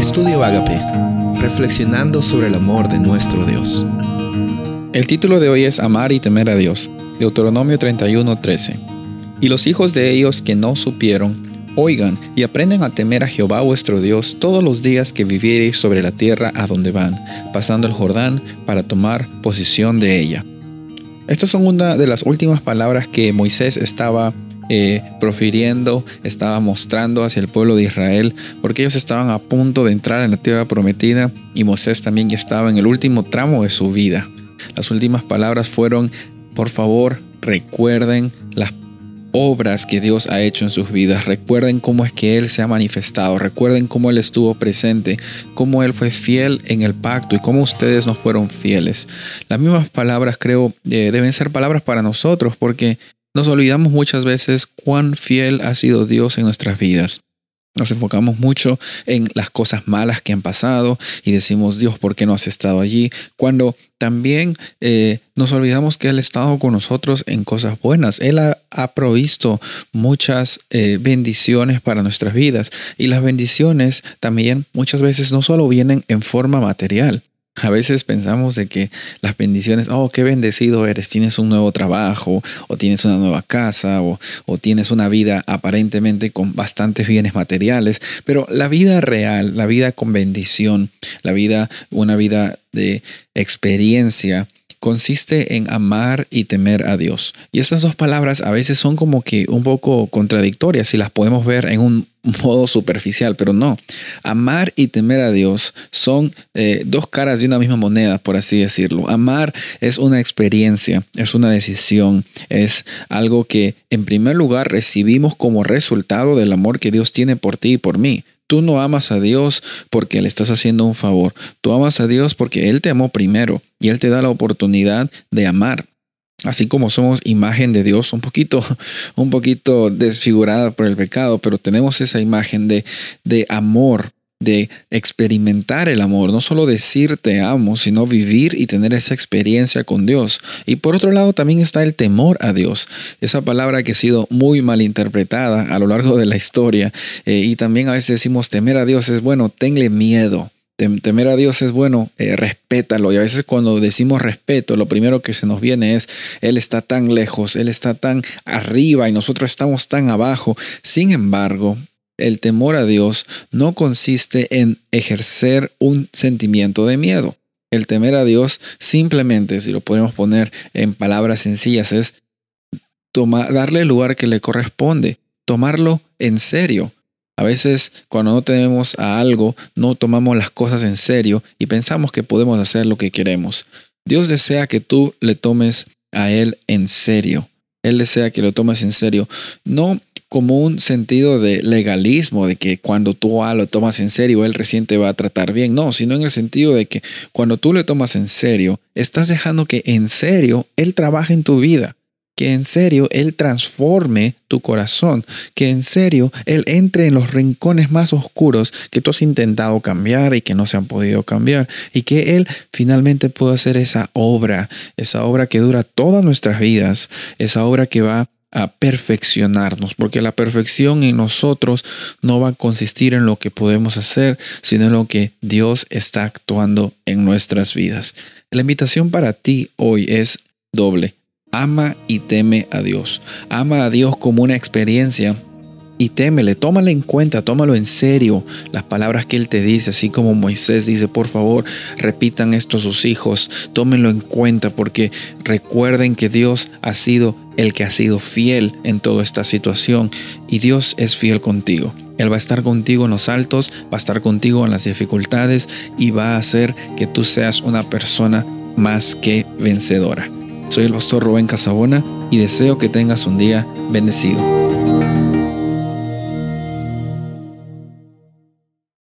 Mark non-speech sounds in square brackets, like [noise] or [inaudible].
Estudio Agape, reflexionando sobre el amor de nuestro Dios. El título de hoy es Amar y temer a Dios, Deuteronomio 31:13. Y los hijos de ellos que no supieron, oigan y aprendan a temer a Jehová vuestro Dios todos los días que viviereis sobre la tierra a donde van, pasando el Jordán para tomar posición de ella. Estas son una de las últimas palabras que Moisés estaba eh, profiriendo, estaba mostrando hacia el pueblo de Israel, porque ellos estaban a punto de entrar en la tierra prometida y Moisés también ya estaba en el último tramo de su vida. Las últimas palabras fueron, por favor, recuerden las obras que Dios ha hecho en sus vidas. Recuerden cómo es que Él se ha manifestado. Recuerden cómo Él estuvo presente, cómo Él fue fiel en el pacto y cómo ustedes no fueron fieles. Las mismas palabras creo eh, deben ser palabras para nosotros porque nos olvidamos muchas veces cuán fiel ha sido Dios en nuestras vidas. Nos enfocamos mucho en las cosas malas que han pasado y decimos, Dios, ¿por qué no has estado allí? Cuando también eh, nos olvidamos que Él ha estado con nosotros en cosas buenas. Él ha, provisto muchas eh, bendiciones para nuestras vidas y las bendiciones también muchas veces no solo vienen en forma material. A veces pensamos de que las bendiciones, oh, qué bendecido eres, tienes un nuevo trabajo, o tienes una nueva casa, o, o, tienes una vida aparentemente con bastantes bienes materiales, pero la vida real, la vida con bendición, la vida, una vida de experiencia, consiste en amar y temer a Dios. Y estas dos palabras a veces son como que un poco contradictorias si las podemos ver en un [laughs] modo superficial, pero no. Amar y temer a Dios son eh, dos caras de una misma moneda, por así decirlo. Amar es una experiencia, es una decisión, es algo que en primer lugar recibimos como resultado del amor que Dios tiene por ti y por mí. Tú no amas a Dios porque le estás haciendo un favor. Tú amas a Dios porque Él te amó primero y Él te da la oportunidad de amar. Así como somos imagen de Dios, un poquito, [laughs] un poquito desfigurada por el pecado, pero tenemos esa imagen de, de amor de experimentar el amor, no solo decir te amo, sino vivir y tener esa experiencia con Dios. Y por otro lado también está el temor a Dios, esa palabra que ha sido muy mal interpretada a lo largo de la historia. Eh, y también a veces decimos temer a Dios es bueno, tenle miedo. Temer a Dios es bueno, eh, respétalo. Y a veces cuando decimos respeto, lo primero que se nos viene es, Él está tan lejos, Él está tan arriba y nosotros estamos tan abajo. Sin embargo, el temor a Dios no consiste en ejercer un sentimiento de miedo. El temer a Dios simplemente, si lo podemos poner en palabras sencillas, es darle el lugar que le corresponde, tomarlo en serio. A veces cuando no tenemos a algo, no tomamos las cosas en serio y pensamos que podemos hacer lo que queremos. Dios desea que tú le tomes a Él en serio. Él desea que lo tomes en serio. No como un sentido de legalismo, de que cuando tú lo tomas en serio, él recién te va a tratar bien. No, sino en el sentido de que cuando tú le tomas en serio, estás dejando que en serio él trabaje en tu vida. Que en serio Él transforme tu corazón, que en serio Él entre en los rincones más oscuros que tú has intentado cambiar y que no se han podido cambiar, y que Él finalmente pueda hacer esa obra, esa obra que dura todas nuestras vidas, esa obra que va a perfeccionarnos, porque la perfección en nosotros no va a consistir en lo que podemos hacer, sino en lo que Dios está actuando en nuestras vidas. La invitación para ti hoy es doble. Ama y teme a Dios. Ama a Dios como una experiencia y témele, tómale en cuenta, tómalo en serio, las palabras que Él te dice, así como Moisés dice, por favor, repitan esto a sus hijos, tómenlo en cuenta porque recuerden que Dios ha sido el que ha sido fiel en toda esta situación y Dios es fiel contigo. Él va a estar contigo en los altos, va a estar contigo en las dificultades y va a hacer que tú seas una persona más que vencedora. Soy el pastor Rubén Casabona y deseo que tengas un día bendecido.